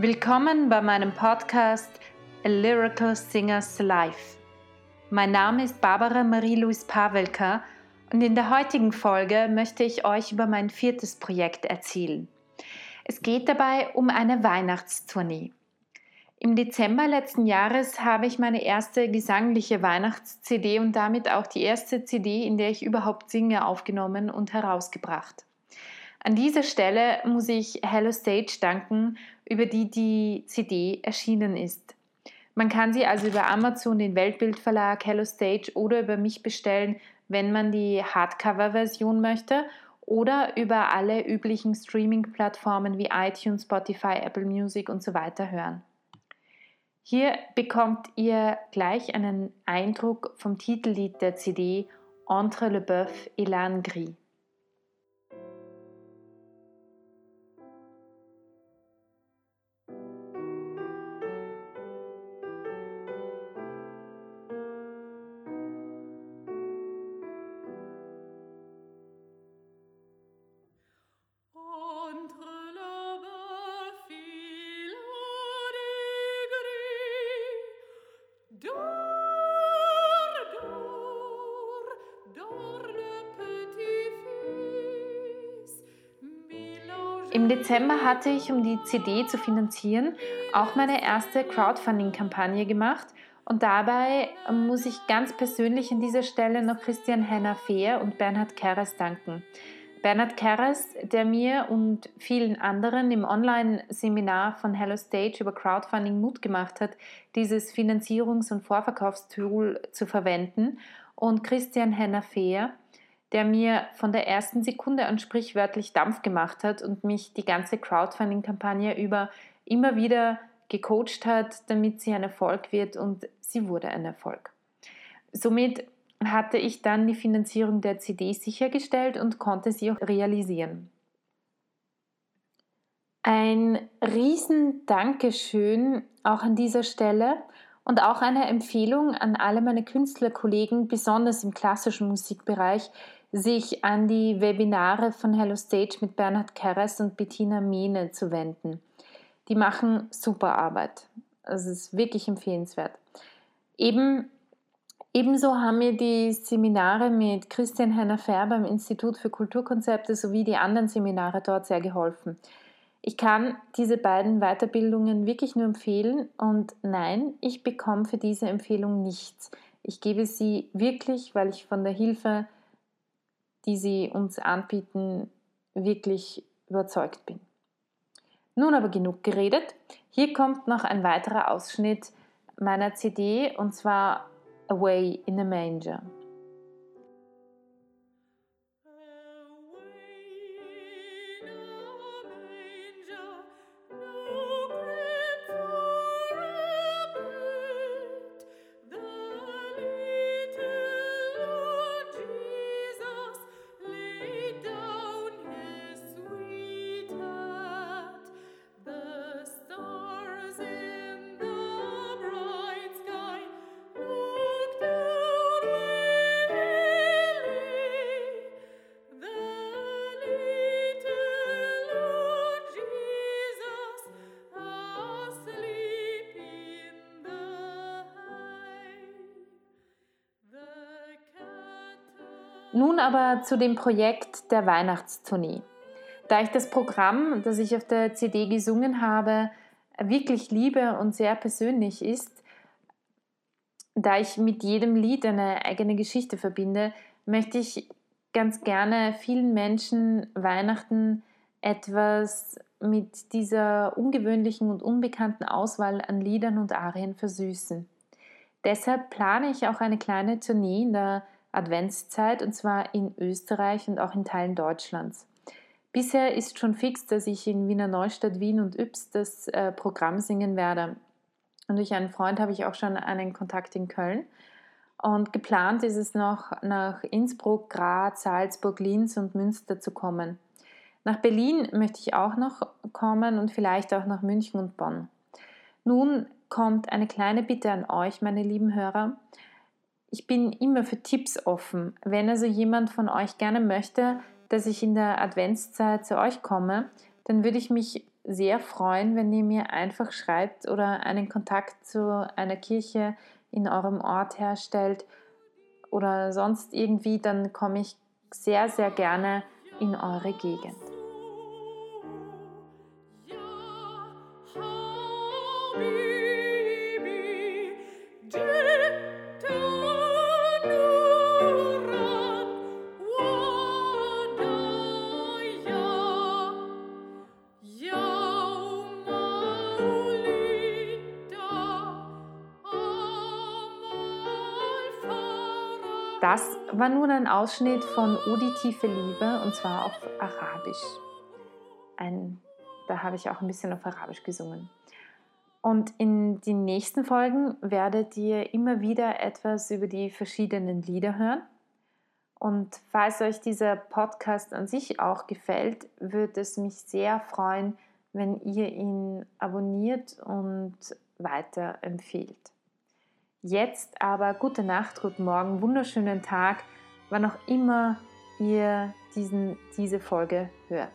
Willkommen bei meinem Podcast A Lyrical Singers Life. Mein Name ist Barbara Marie-Louise Pavelka und in der heutigen Folge möchte ich euch über mein viertes Projekt erzählen. Es geht dabei um eine Weihnachtstournee. Im Dezember letzten Jahres habe ich meine erste gesangliche Weihnachts-CD und damit auch die erste CD, in der ich überhaupt singe, aufgenommen und herausgebracht. An dieser Stelle muss ich Hello Stage danken, über die die CD erschienen ist. Man kann sie also über Amazon, den Weltbildverlag, Hello Stage oder über mich bestellen, wenn man die Hardcover-Version möchte oder über alle üblichen Streaming-Plattformen wie iTunes, Spotify, Apple Music und so weiter hören. Hier bekommt ihr gleich einen Eindruck vom Titellied der CD Entre le Boeuf et l'âne Im Dezember hatte ich, um die CD zu finanzieren, auch meine erste Crowdfunding-Kampagne gemacht und dabei muss ich ganz persönlich an dieser Stelle noch Christian Henner Fehr und Bernhard Keres danken. Bernhard Keres, der mir und vielen anderen im Online-Seminar von Hello Stage über Crowdfunding Mut gemacht hat, dieses Finanzierungs- und Vorverkaufstool zu verwenden, und Christian Henner Fehr, der mir von der ersten Sekunde an sprichwörtlich Dampf gemacht hat und mich die ganze Crowdfunding-Kampagne über immer wieder gecoacht hat, damit sie ein Erfolg wird und sie wurde ein Erfolg. Somit hatte ich dann die Finanzierung der CD sichergestellt und konnte sie auch realisieren. Ein riesen Dankeschön auch an dieser Stelle und auch eine Empfehlung an alle meine Künstlerkollegen, besonders im klassischen Musikbereich, sich an die Webinare von Hello Stage mit Bernhard Keres und Bettina Mene zu wenden. Die machen super Arbeit. Es ist wirklich empfehlenswert. Eben, ebenso haben mir die Seminare mit Christian Heiner Färber im Institut für Kulturkonzepte sowie die anderen Seminare dort sehr geholfen. Ich kann diese beiden Weiterbildungen wirklich nur empfehlen und nein, ich bekomme für diese Empfehlung nichts. Ich gebe sie wirklich, weil ich von der Hilfe die sie uns anbieten, wirklich überzeugt bin. Nun aber genug geredet. Hier kommt noch ein weiterer Ausschnitt meiner CD und zwar Away in a Manger. Nun aber zu dem Projekt der Weihnachtstournee. Da ich das Programm, das ich auf der CD gesungen habe, wirklich liebe und sehr persönlich ist, da ich mit jedem Lied eine eigene Geschichte verbinde, möchte ich ganz gerne vielen Menschen Weihnachten etwas mit dieser ungewöhnlichen und unbekannten Auswahl an Liedern und Arien versüßen. Deshalb plane ich auch eine kleine Tournee in der Adventszeit und zwar in Österreich und auch in Teilen Deutschlands. Bisher ist schon fix, dass ich in Wiener Neustadt, Wien und Yps das äh, Programm singen werde. Und durch einen Freund habe ich auch schon einen Kontakt in Köln. Und geplant ist es noch, nach Innsbruck, Graz, Salzburg, Linz und Münster zu kommen. Nach Berlin möchte ich auch noch kommen und vielleicht auch nach München und Bonn. Nun kommt eine kleine Bitte an euch, meine lieben Hörer ich bin immer für Tipps offen. Wenn also jemand von euch gerne möchte, dass ich in der Adventszeit zu euch komme, dann würde ich mich sehr freuen, wenn ihr mir einfach schreibt oder einen Kontakt zu einer Kirche in eurem Ort herstellt oder sonst irgendwie, dann komme ich sehr, sehr gerne in eure Gegend. Das war nun ein Ausschnitt von Odi Tiefe Liebe und zwar auf Arabisch. Ein, da habe ich auch ein bisschen auf Arabisch gesungen. Und in den nächsten Folgen werdet ihr immer wieder etwas über die verschiedenen Lieder hören. Und falls euch dieser Podcast an sich auch gefällt, würde es mich sehr freuen, wenn ihr ihn abonniert und weiterempfehlt. Jetzt aber gute Nacht, guten Morgen, wunderschönen Tag, wann auch immer ihr diesen, diese Folge hört.